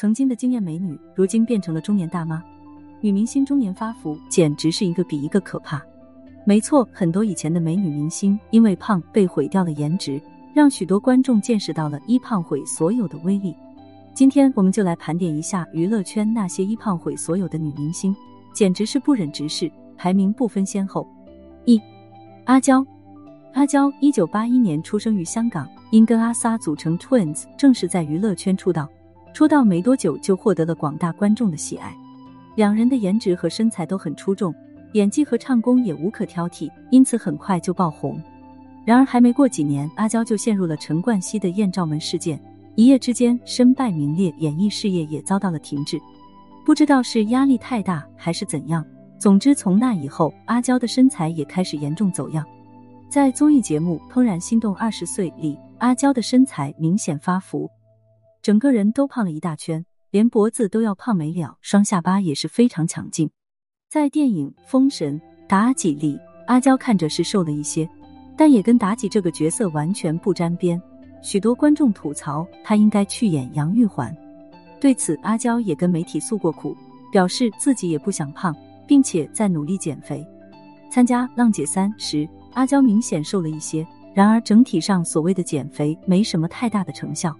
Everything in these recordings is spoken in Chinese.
曾经的惊艳美女，如今变成了中年大妈。女明星中年发福，简直是一个比一个可怕。没错，很多以前的美女明星因为胖被毁掉了颜值，让许多观众见识到了一胖毁所有的威力。今天我们就来盘点一下娱乐圈那些一胖毁所有的女明星，简直是不忍直视，排名不分先后。一阿娇，阿娇一九八一年出生于香港，因跟阿 sa 组成 Twins，正式在娱乐圈出道。出道没多久就获得了广大观众的喜爱。两人的颜值和身材都很出众，演技和唱功也无可挑剔，因此很快就爆红。然而还没过几年，阿娇就陷入了陈冠希的艳照门事件，一夜之间身败名裂，演艺事业也遭到了停滞。不知道是压力太大还是怎样，总之从那以后，阿娇的身材也开始严重走样。在综艺节目《怦然心动二十岁》里，阿娇的身材明显发福，整个人都胖了一大圈。连脖子都要胖没了，双下巴也是非常强劲。在电影《封神妲己》里，阿娇看着是瘦了一些，但也跟妲己这个角色完全不沾边。许多观众吐槽她应该去演杨玉环。对此，阿娇也跟媒体诉过苦，表示自己也不想胖，并且在努力减肥。参加《浪姐三》时，阿娇明显瘦了一些，然而整体上所谓的减肥没什么太大的成效。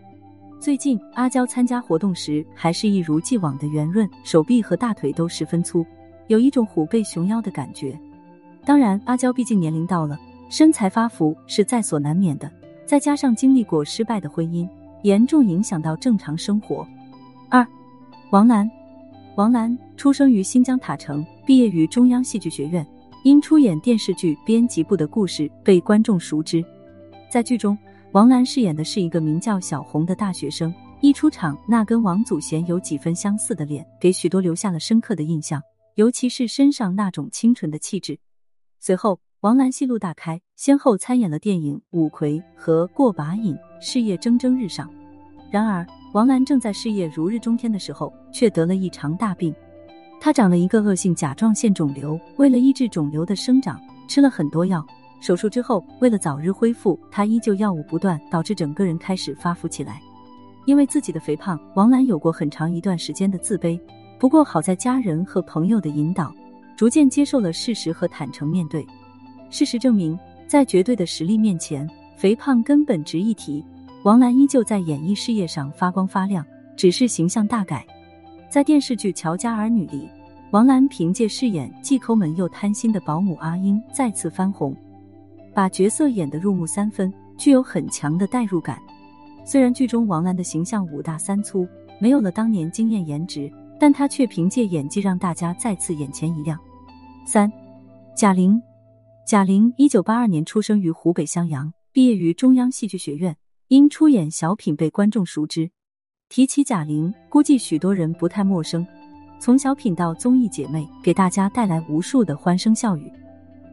最近阿娇参加活动时，还是一如既往的圆润，手臂和大腿都十分粗，有一种虎背熊腰的感觉。当然，阿娇毕竟年龄到了，身材发福是在所难免的。再加上经历过失败的婚姻，严重影响到正常生活。二，王兰，王兰出生于新疆塔城，毕业于中央戏剧学院，因出演电视剧《编辑部的故事》被观众熟知，在剧中。王兰饰演的是一个名叫小红的大学生，一出场，那跟王祖贤有几分相似的脸，给许多留下了深刻的印象，尤其是身上那种清纯的气质。随后，王兰戏路大开，先后参演了电影《五魁》和《过把瘾》，事业蒸蒸日上。然而，王兰正在事业如日中天的时候，却得了一场大病。她长了一个恶性甲状腺肿瘤，为了抑制肿瘤的生长，吃了很多药。手术之后，为了早日恢复，她依旧药物不断，导致整个人开始发福起来。因为自己的肥胖，王兰有过很长一段时间的自卑。不过好在家人和朋友的引导，逐渐接受了事实和坦诚面对。事实证明，在绝对的实力面前，肥胖根本值一提。王兰依旧在演艺事业上发光发亮，只是形象大改。在电视剧《乔家儿女》里，王兰凭借饰演既抠门又贪心的保姆阿英再次翻红。把角色演得入木三分，具有很强的代入感。虽然剧中王兰的形象五大三粗，没有了当年惊艳颜值，但她却凭借演技让大家再次眼前一亮。三，贾玲，贾玲一九八二年出生于湖北襄阳，毕业于中央戏剧学院，因出演小品被观众熟知。提起贾玲，估计许多人不太陌生，从小品到综艺姐妹，给大家带来无数的欢声笑语。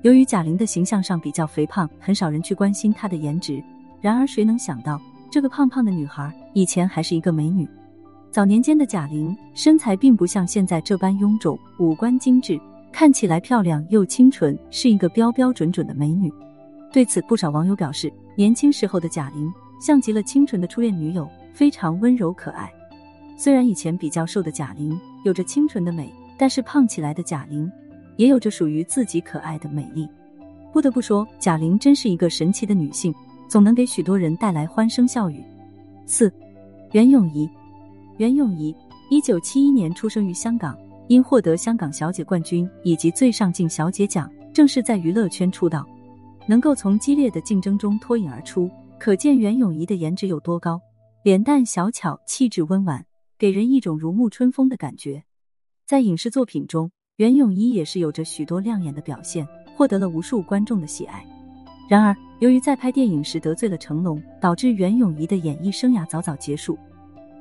由于贾玲的形象上比较肥胖，很少人去关心她的颜值。然而，谁能想到这个胖胖的女孩以前还是一个美女？早年间的贾玲身材并不像现在这般臃肿，五官精致，看起来漂亮又清纯，是一个标标准准的美女。对此，不少网友表示，年轻时候的贾玲像极了清纯的初恋女友，非常温柔可爱。虽然以前比较瘦的贾玲有着清纯的美，但是胖起来的贾玲。也有着属于自己可爱的美丽。不得不说，贾玲真是一个神奇的女性，总能给许多人带来欢声笑语。四，袁咏仪，袁咏仪，一九七一年出生于香港，因获得香港小姐冠军以及最上镜小姐奖，正式在娱乐圈出道。能够从激烈的竞争中脱颖而出，可见袁咏仪的颜值有多高。脸蛋小巧，气质温婉，给人一种如沐春风的感觉。在影视作品中。袁咏仪也是有着许多亮眼的表现，获得了无数观众的喜爱。然而，由于在拍电影时得罪了成龙，导致袁咏仪的演艺生涯早早结束。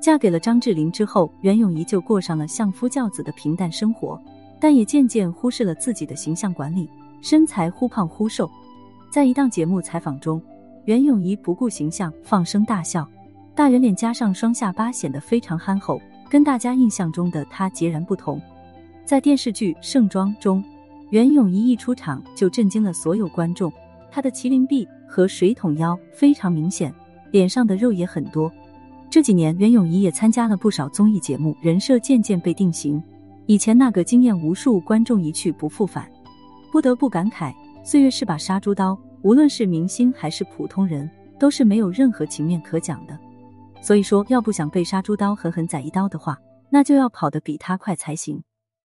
嫁给了张智霖之后，袁咏仪就过上了相夫教子的平淡生活，但也渐渐忽视了自己的形象管理，身材忽胖忽瘦。在一档节目采访中，袁咏仪不顾形象，放声大笑，大圆脸加上双下巴，显得非常憨厚，跟大家印象中的她截然不同。在电视剧《盛装》中，袁咏仪一出场就震惊了所有观众。她的麒麟臂和水桶腰非常明显，脸上的肉也很多。这几年，袁咏仪也参加了不少综艺节目，人设渐渐被定型。以前那个惊艳无数观众一去不复返，不得不感慨，岁月是把杀猪刀，无论是明星还是普通人，都是没有任何情面可讲的。所以说，要不想被杀猪刀狠狠宰一刀的话，那就要跑得比他快才行。